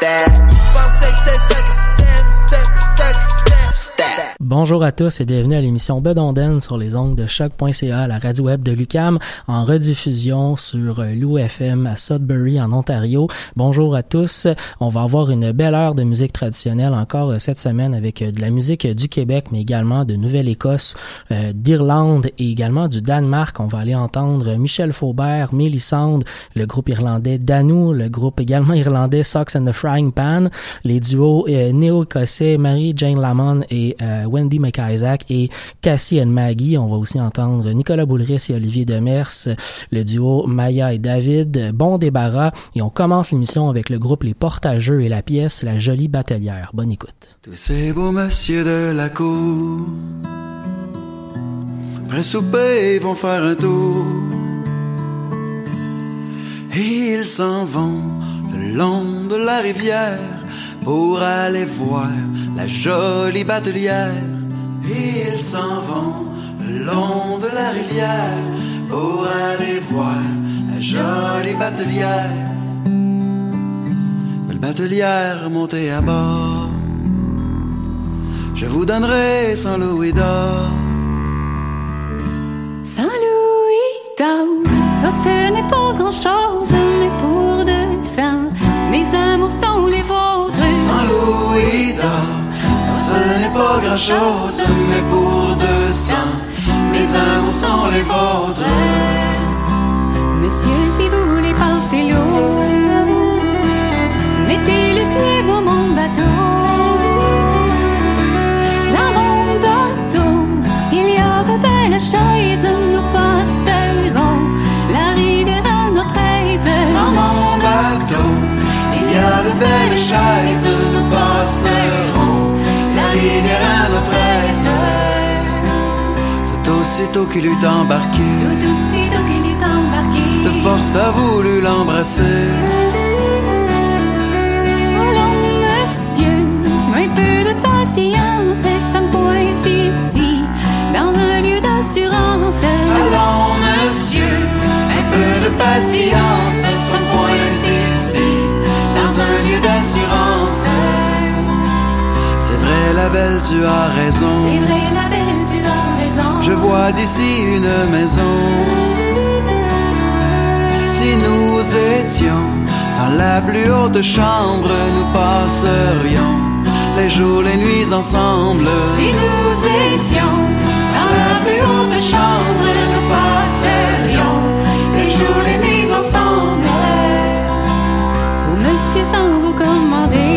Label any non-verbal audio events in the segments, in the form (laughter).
that. Bounce, shake, shake, shake, stand, step, shake, Bonjour à tous et bienvenue à l'émission Bedonden sur les ongles de choc.ca, la radio web de Lucam, en rediffusion sur euh, l'OFM à Sudbury en Ontario. Bonjour à tous. On va avoir une belle heure de musique traditionnelle encore euh, cette semaine avec euh, de la musique du Québec, mais également de Nouvelle-Écosse, d'Irlande et également du Danemark. On va aller entendre Michel Faubert, Mélissande, le groupe irlandais Danou, le groupe également (laughs) irlandais Socks and the Frying Pan, les duos néo-écossais Marie-Jane Lamont et euh, Wendy McIsaac et Cassie and Maggie. On va aussi entendre Nicolas Boulris et Olivier Demers, le duo Maya et David. Bon débarras. Et on commence l'émission avec le groupe Les Portageux et la pièce La Jolie Batelière. Bonne écoute. Pour aller voir la jolie batelière. Et ils s'en vont le long de la rivière pour aller voir la jolie batelière. Belle batelière montée à bord, je vous donnerai 100 louis d'or. Saint-Louis d'or, oh, ce n'est pas grand-chose, mais pour deux cents, mes amours sont. 100 louis d'or, ce n'est pas grand chose, mais pour 200, mes amours sont les vôtres. Monsieur, si vous voulez passer l'eau, mettez le pied dans mon bateau. Dans mon bateau, il y a de belles chaises, nous passerons la rivière à notre aise. Dans mon bateau, il y a de belles chaises, nous aussitôt qu'il eut embarqué, Tout aussitôt qu'il est embarqué, de force a voulu l'embrasser. Allons, monsieur, un peu de patience, ça me pointe ici, dans un lieu d'assurance. Allons, monsieur, un peu de patience, sans point ici, dans un lieu d'assurance. C'est vrai, la belle, tu as raison. C'est vrai, la belle, Je vois d'ici une maison. Si nous étions dans la plus haute chambre, nous passerions les jours, les nuits ensemble. Si nous étions dans la plus haute chambre, nous passerions les jours, les nuits ensemble. Oh, monsieur, sans vous commander,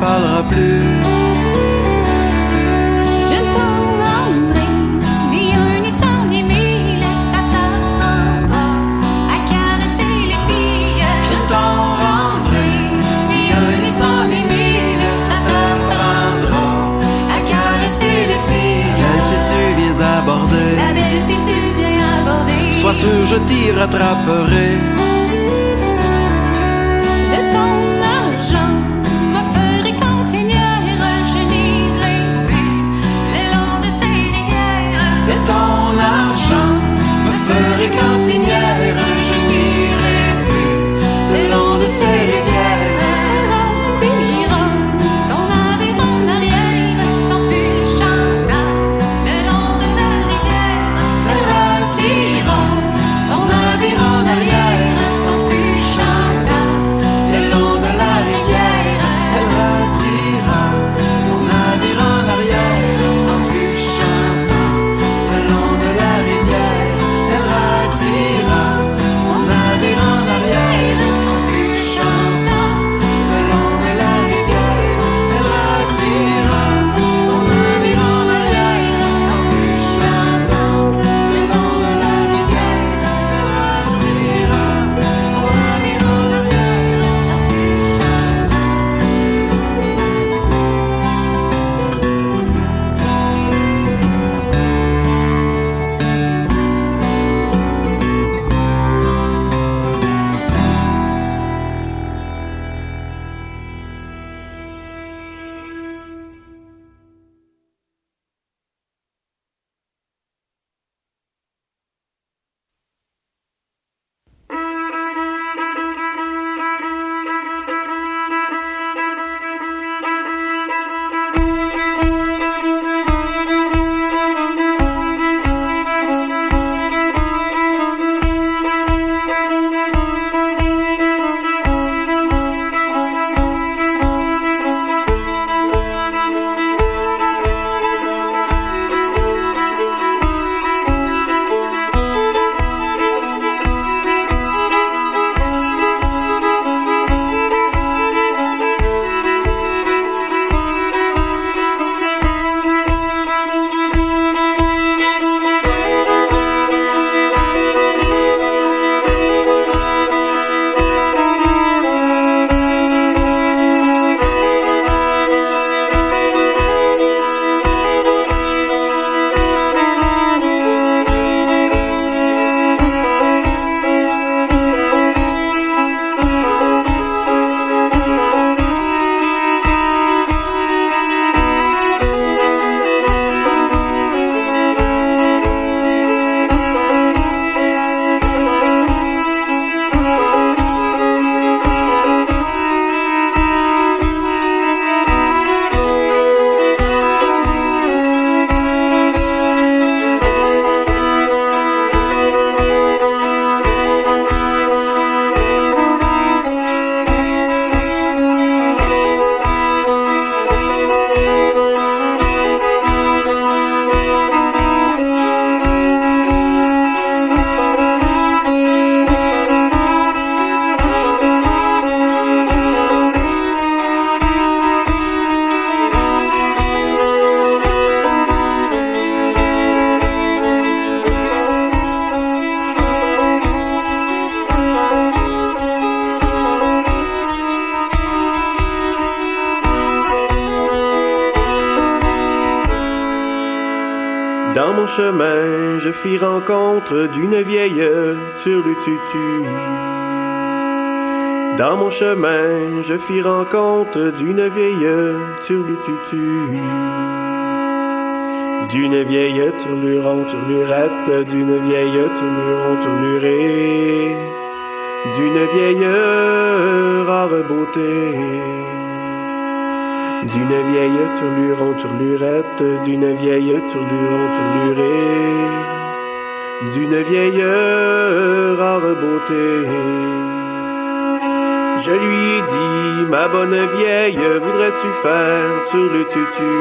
plus. Je t'en rendrai ni un, ni cent, ni mille. Ça t'apprendra à caresser les filles. Je t'en rendrai ni un, ni cent, ni mille. Ça t'apprendra à caresser les filles. Si tu viens aborder, La belle, si tu viens aborder. sois sûr, je t'y rattraperai. Rencontre d'une vieille turlututu. Dans mon chemin, je fis rencontre d'une vieille turlututu. D'une vieille tournure tournurette, d'une vieille tournure tournurée, d'une vieille rare beauté. D'une vieille tournure tournurette, d'une vieille tournure tournurée, d'une vieille rare beauté. Je lui ai dit, ma bonne vieille, voudrais-tu faire sur le tutu?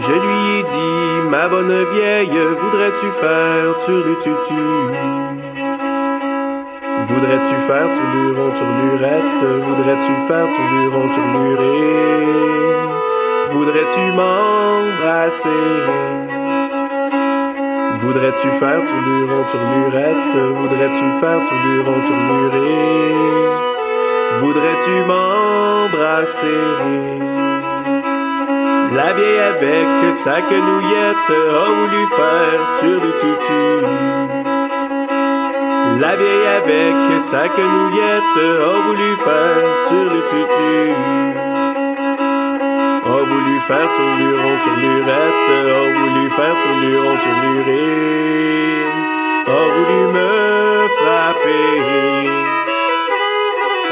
Je lui ai dit, ma bonne vieille, voudrais-tu faire sur le tutu? Voudrais-tu faire tourluron, tournurette? Voudrais-tu faire tourluron, tournuré? Voudrais-tu m'embrasser? Voudrais-tu faire tourluron, tournurette? Voudrais-tu faire tourluron, tournuré? Voudrais-tu m'embrasser? La vieille avec sa quenouillette a voulu faire sur le tutu. La vieille avec sa quenouillette a voulu faire sur le tutu. A voulu faire tourluron, tournurette, a voulu faire tourluron, tournuré. A voulu me frapper.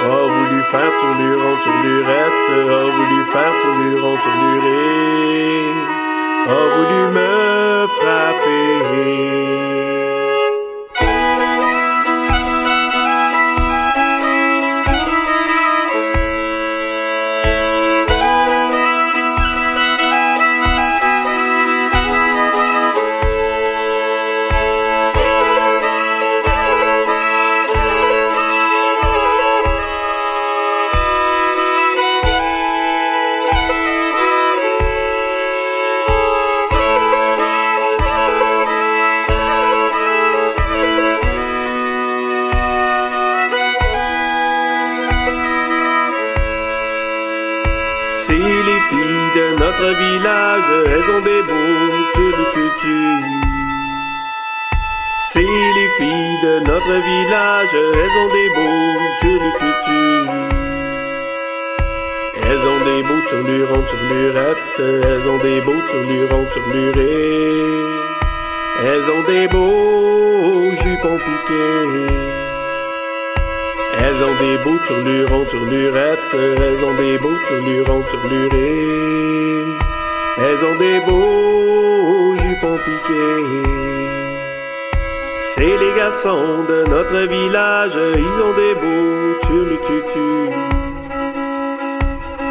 A voulu faire tourluron, tournurette, a voulu faire tourluron, tournuré, a voulu me frapper.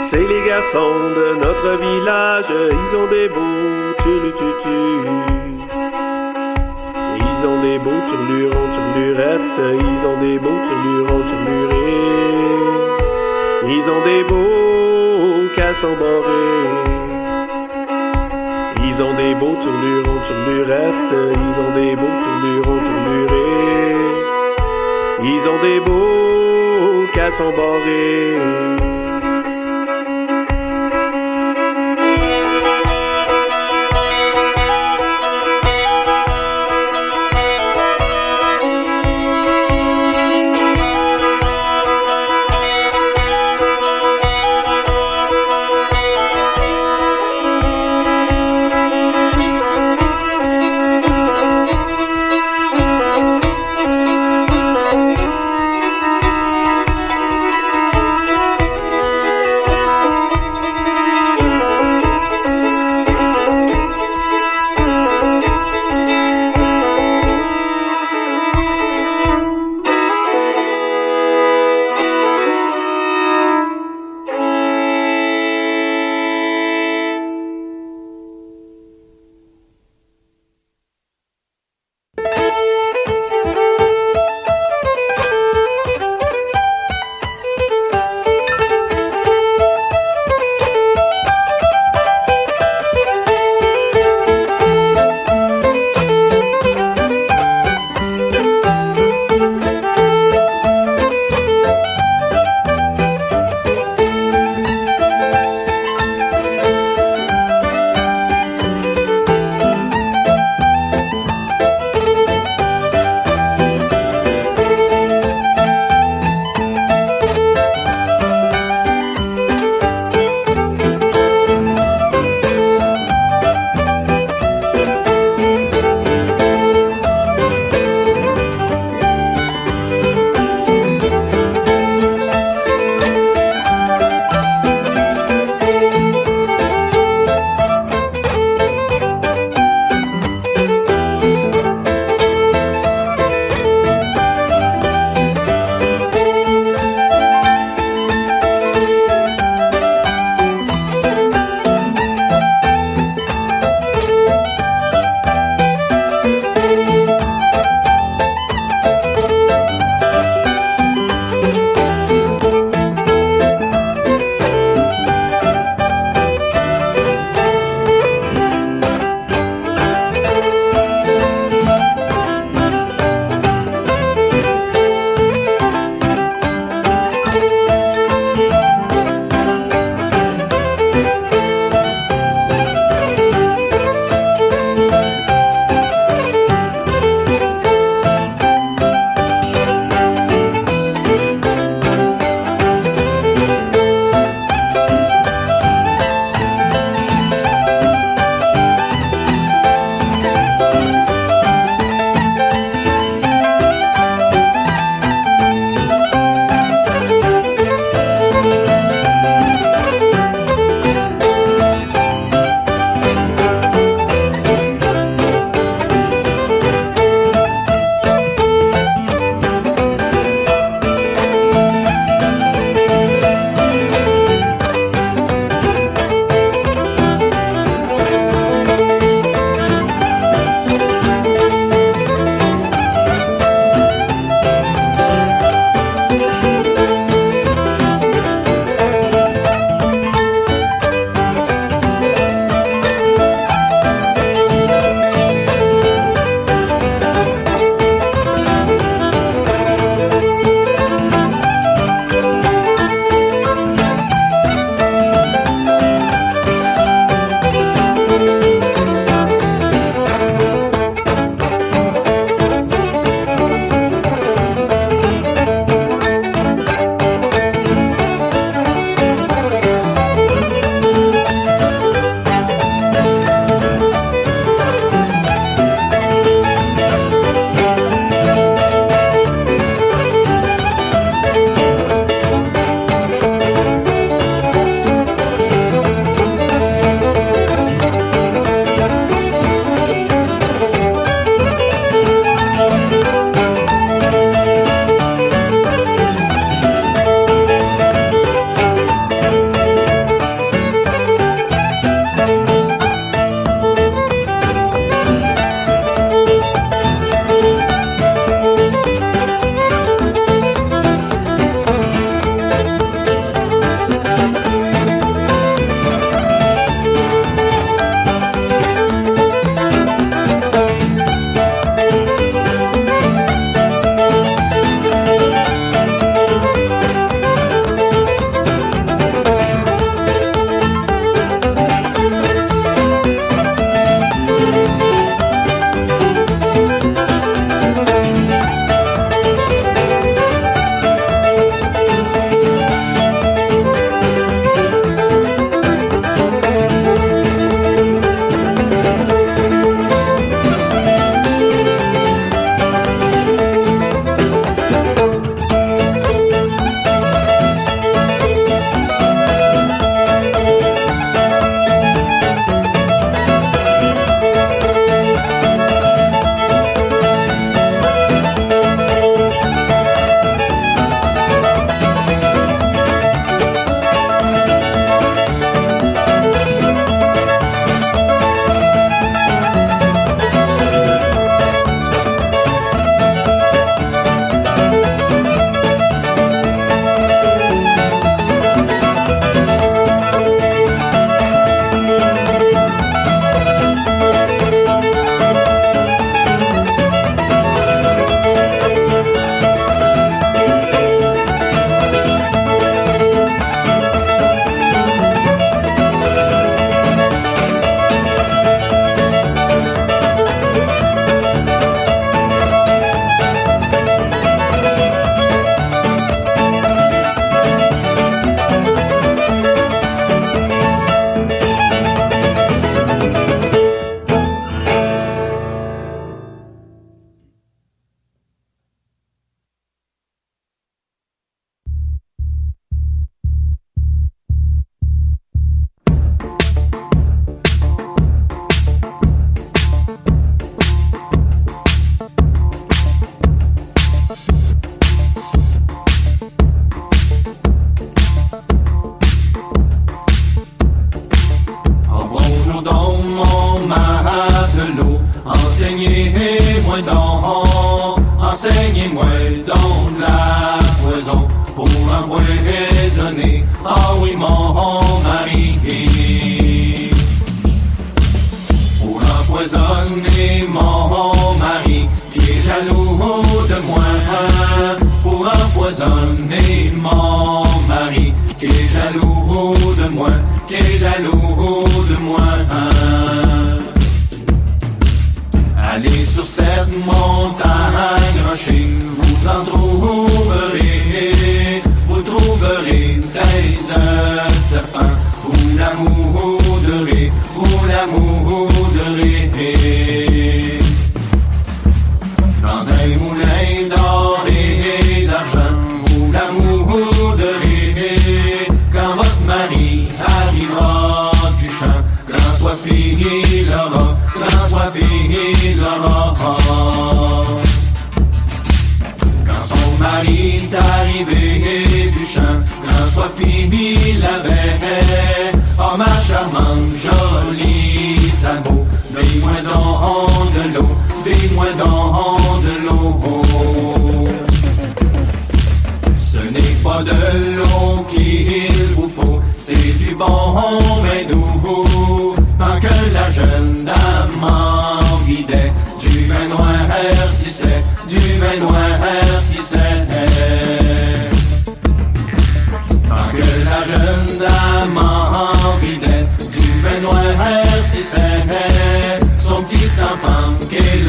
C'est les garçons de notre village, ils ont des beaux turlututus. Ils ont des beaux turlurons, turlurettes, ils ont des beaux turlurons, turlurés. Ils ont des beaux cassons borés. Ils ont des beaux turlurons, turlurettes, ils ont des beaux turlurons, turlurés. Ils ont des beaux cassons borés.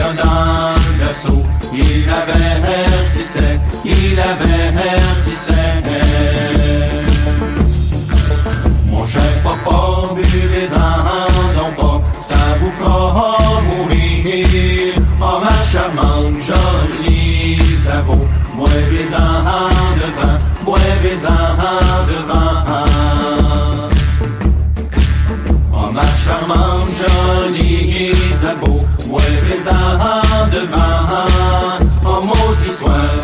Qu'elle a dans le il avertissait, il avertissait. Mon cher papa, buvez-en donc pas, ça vous fera mourir. Oh ma charmante, jolie sabot, boivez-en devant, boivez-en devant. Oh ma charmante, jolie Isabeau, boivez-en devant. Oh maudit soir,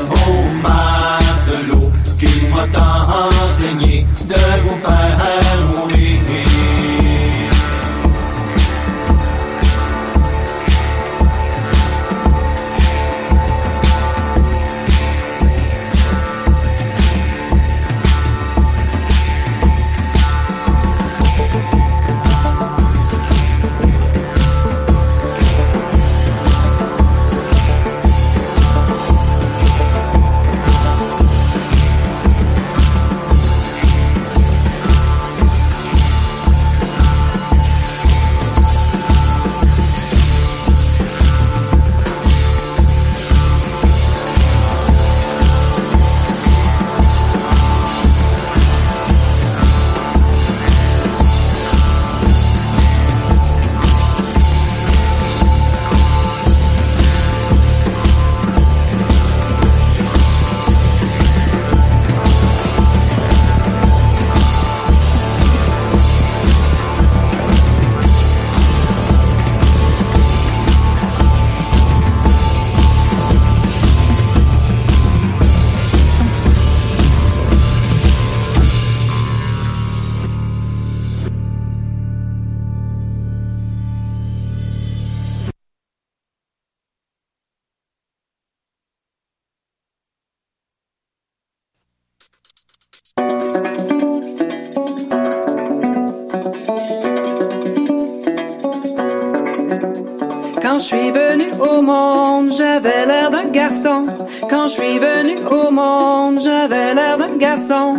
Quand je suis venu au monde, j'avais l'air d'un garçon.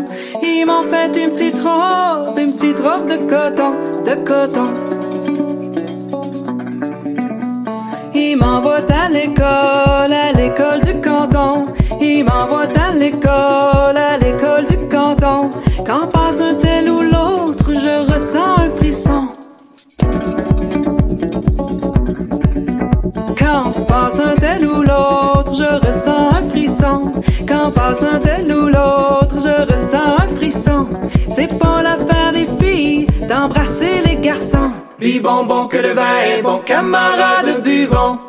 Ils m'ont fait une petite robe, une petite robe de coton, de coton. Ils m'envoient à l'école, à l'école du canton. Ils m'envoient à l'école, à l'école du canton. Quand passe un tel ou l'autre, je ressens un frisson. Quand passe un tel ou l'autre, je ressens un frisson. Quand passe un tel ou l'autre, je ressens un frisson. C'est pas l'affaire des filles d'embrasser les garçons. Puis bonbon que le vin est bon, camarade buvons.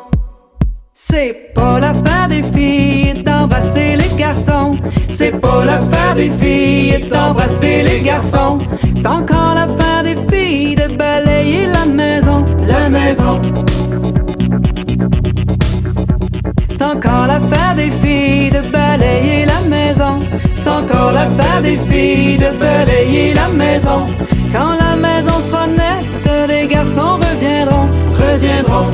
C'est pas l'affaire des filles d'embrasser les garçons. C'est pas l'affaire des filles d'embrasser les garçons. C'est encore l'affaire des filles de balayer la maison, la maison. Encore l'affaire des filles de balayer la maison. C'est encore l'affaire des filles de balayer la maison. Quand la maison sera nette, les garçons reviendront, reviendront.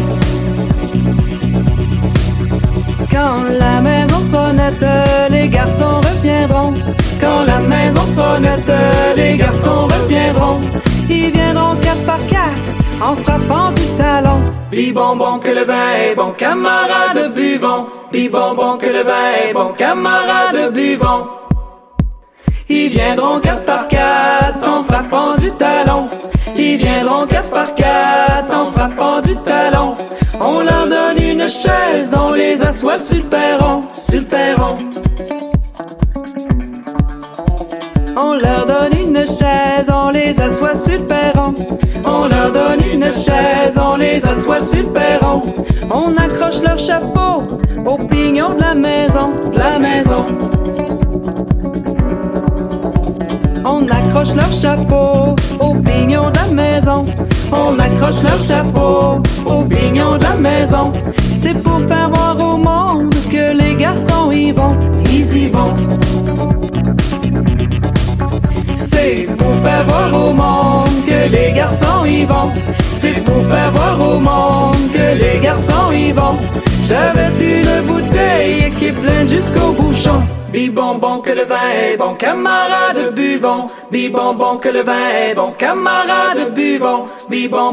Quand la maison sera nette, les garçons reviendront. Quand la maison sera nette, les garçons reviendront. Ils viendront quatre par quatre en frappant du talon. Bi bon bon que le vin est bon, camarade buvons. Bi bon bon que le vin est bon, camarade buvons. Ils viendront quatre par quatre en frappant du talon. Ils viendront quatre par quatre en frappant du talon. On leur donne une chaise, on les assoit sur le perron, sur le perron. On leur donne une chaise, on les assoit sur. On leur donne une chaise, on les assoit sur. On accroche leur chapeau au pignon de la maison, de la maison. On accroche leur chapeau au pignon de la maison. On accroche leur chapeau au pignon de la maison. C'est pour faire voir au monde que les garçons y vont, ils y vont. C'est pour faire voir au monde que les garçons y vont. C'est pour faire voir au monde que les garçons y vont. J'avais une bouteille qui est pleine jusqu'au bouchon. Bon que le vin est bon, camarade buvons. Bon que le vin est bon, camarade buvons.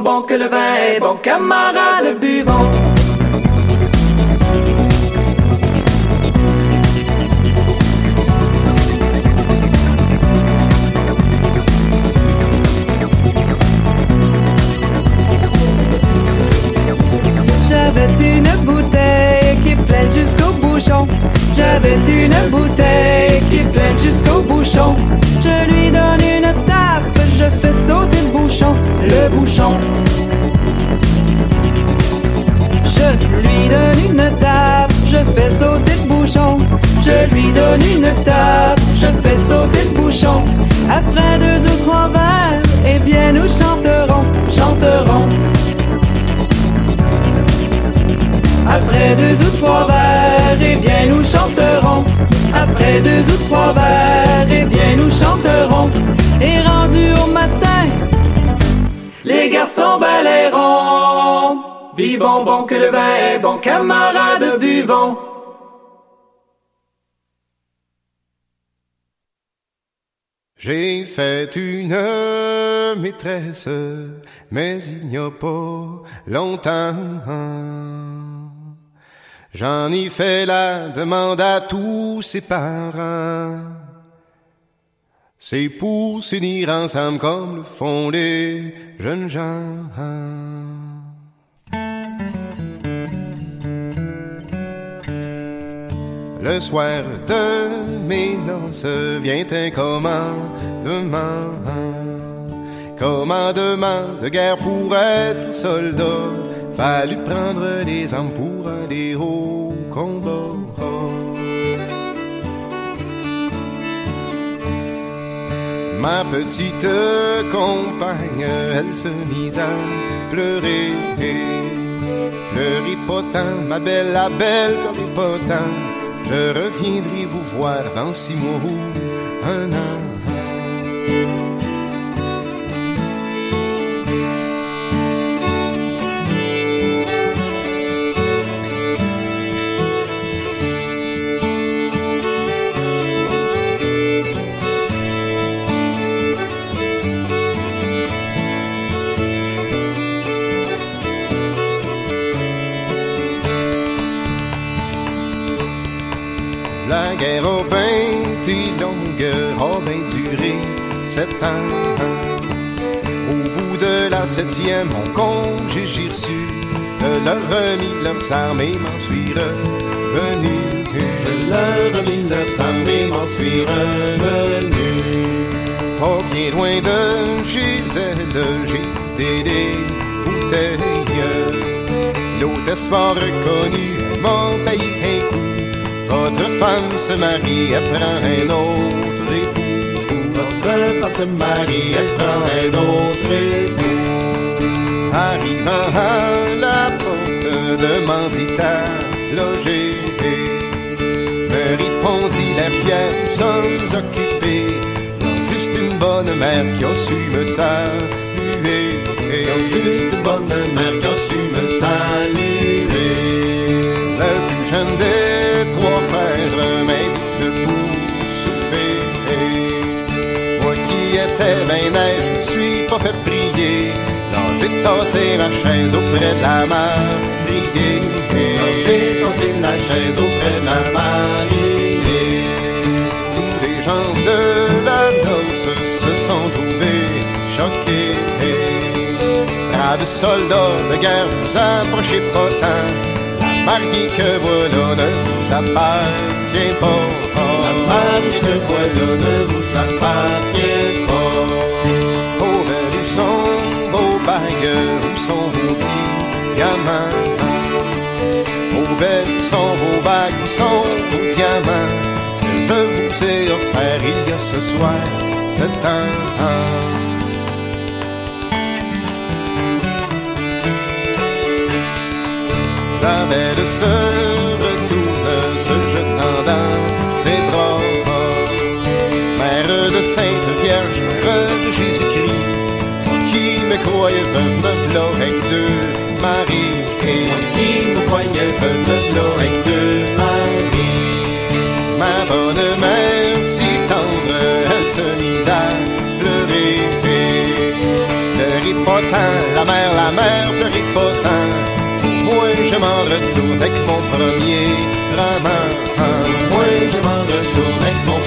Bon que le vin est bon, camarade buvons. J'avais une bouteille qui est pleine jusqu'au bouchon. Je lui donne une tape, je fais sauter le bouchon, le bouchon. Je lui donne une tape, je fais sauter le bouchon. Je lui donne une tape, je fais sauter le bouchon. Après deux ou trois verres, eh bien nous chanterons, chanterons. Après deux ou trois verres, eh bien nous chanterons. Après deux ou trois verres, eh bien nous chanterons. Et rendu au matin, les garçons balayeront. Bi bon bon que le vin est bon, camarades buvons. J'ai fait une maîtresse, mais il n'y a pas longtemps. J'en ai fait la demande à tous ses parents. C'est pour s'unir ensemble comme le font les jeunes gens. Le soir de mes noces vient un commandement. Commandement de guerre pour être soldat. Fallu prendre les armes pour aller au combat. Ma petite compagne, elle se mise à pleurer. Pleurez pas tant, ma belle, la belle, pleurez pas tant. Je reviendrai vous voir dans six mois ou un an. La guerre a bien été longue, a bien duré sept ans. Au bout de la septième, mon congé j'ai reçu, de leur remis leurs armes et m'en suis revenu. Je leur remis leurs armes et m'en suis revenu. Pas bien loin de Gisèle, j'ai des des bouteilles. L'hôtesse m'a reconnu, m'a payé un coup. Votre femme se marie, elle prend un autre époux. Votre femme se marie, elle prend un autre époux. Arrivant à la porte de Mandita, loger. Me répondit l'air fier, nous sommes occupés. Juste une bonne mère qui a su me saluer. Non, juste une bonne mère qui a su me saluer. Ben neige, je me suis pas fait prier. Non, j'ai tassé ma chaise auprès de la mariée. J'ai tassé la chaise auprès de la mariée. Tous les gens de la noce se sont trouvés choqués. Braves soldats de guerre, vous approchez pas tant. La mariée que voilà ne vous appartient pas. La mariée que voilà ne vous appartient vos où sont vos diamants? Oh, belle, où sont vos bagues, sont vos diamants? Que je vous ai offert il y a ce soir, c'est un La belle se retourne, se jetant dans ses bras. Mère de Sainte Vierge, croyais veuve, me avec deux maris. Et qui me croyais veuve, me avec deux maris. Ma bonne mère, si tendre, elle se mise à pleurer. Pleurer pas la mère, la mère, pleurer pas. Moi je m'en retourne avec mon premier roman. Moi je m'en retourne avec mon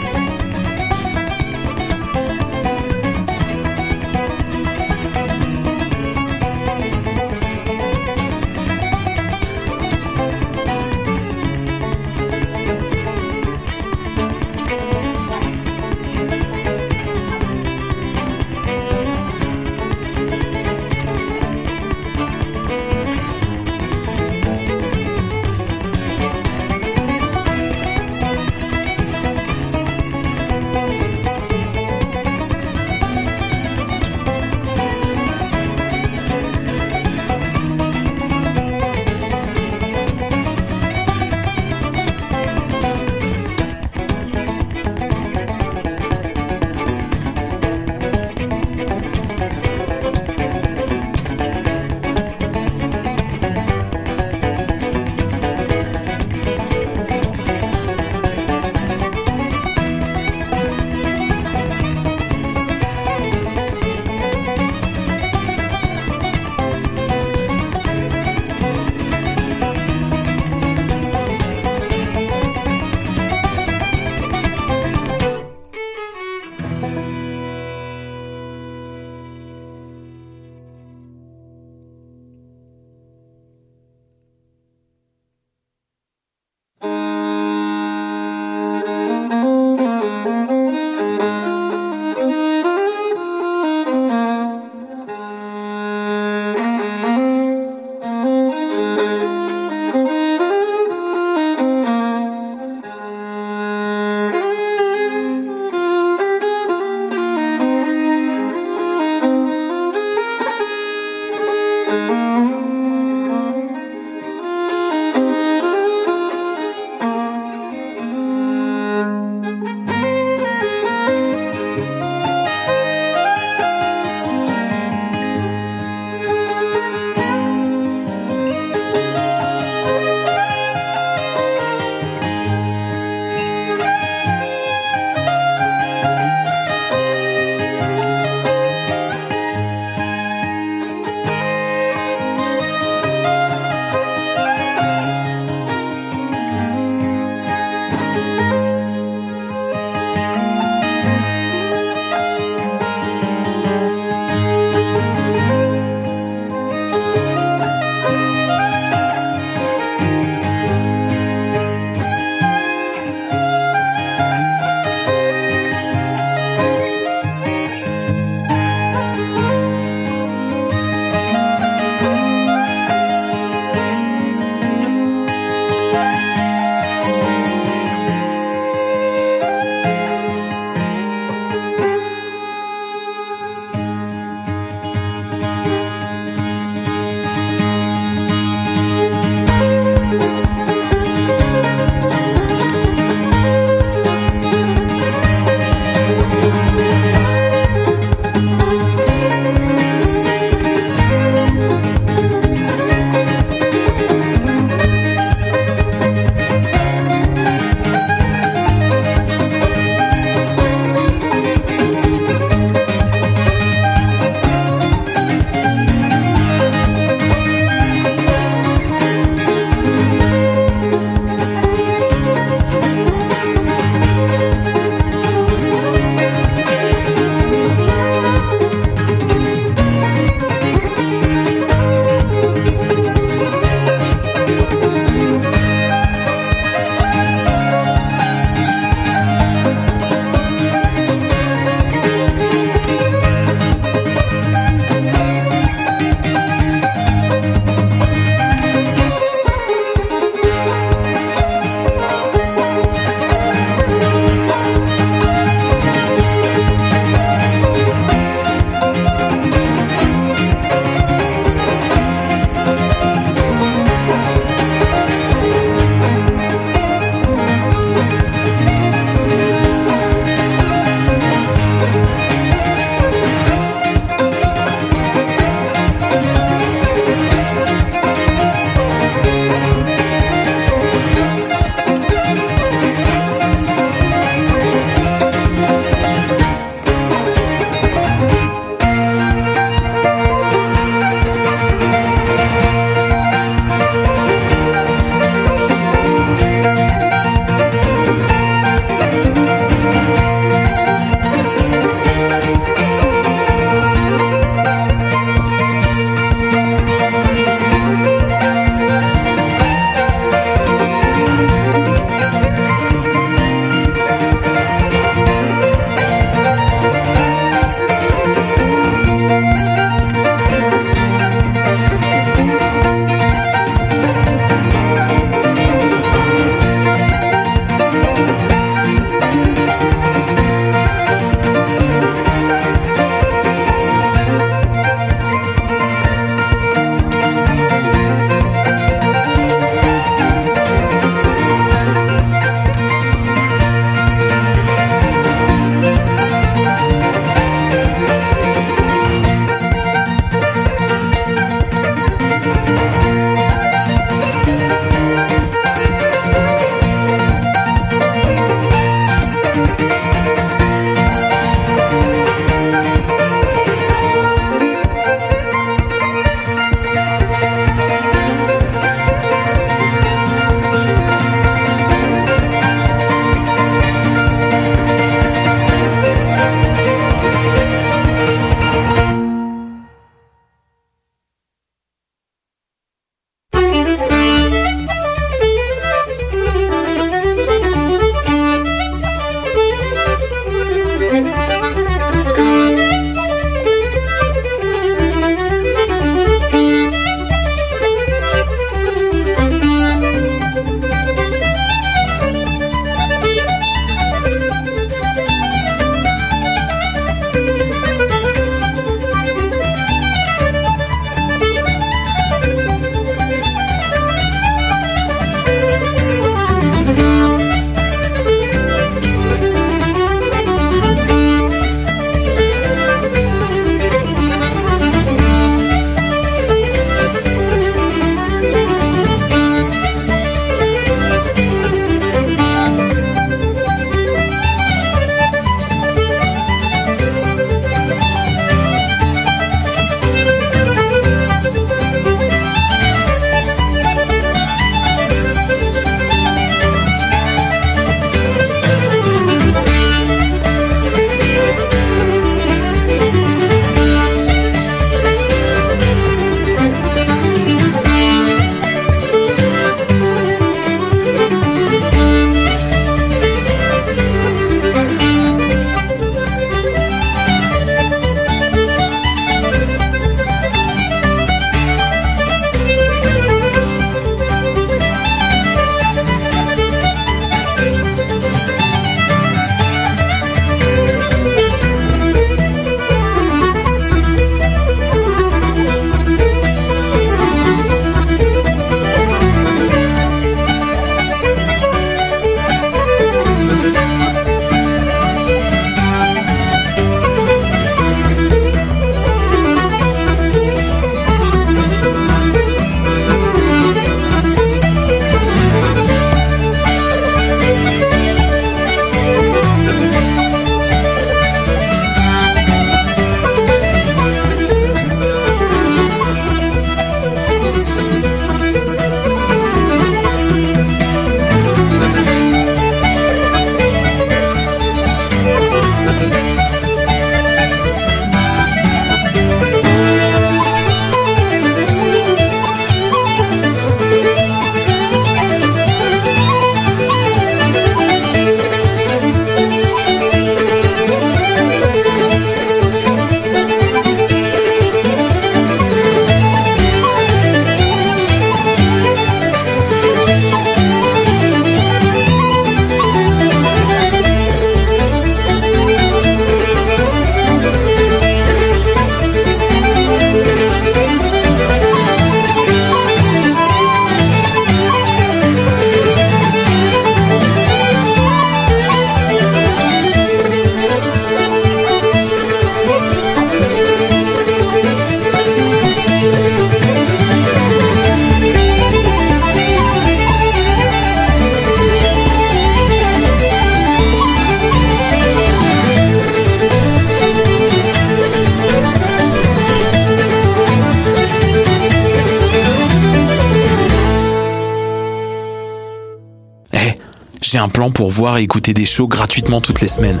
pour voir et écouter des shows gratuitement toutes les semaines.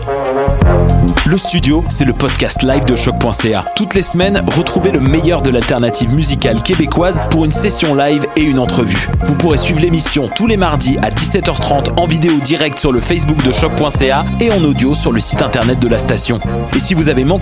Le studio, c'est le podcast live de choc.ca. Toutes les semaines, retrouvez le meilleur de l'alternative musicale québécoise pour une session live et une entrevue. Vous pourrez suivre l'émission tous les mardis à 17h30 en vidéo direct sur le Facebook de choc.ca et en audio sur le site internet de la station. Et si vous avez manqué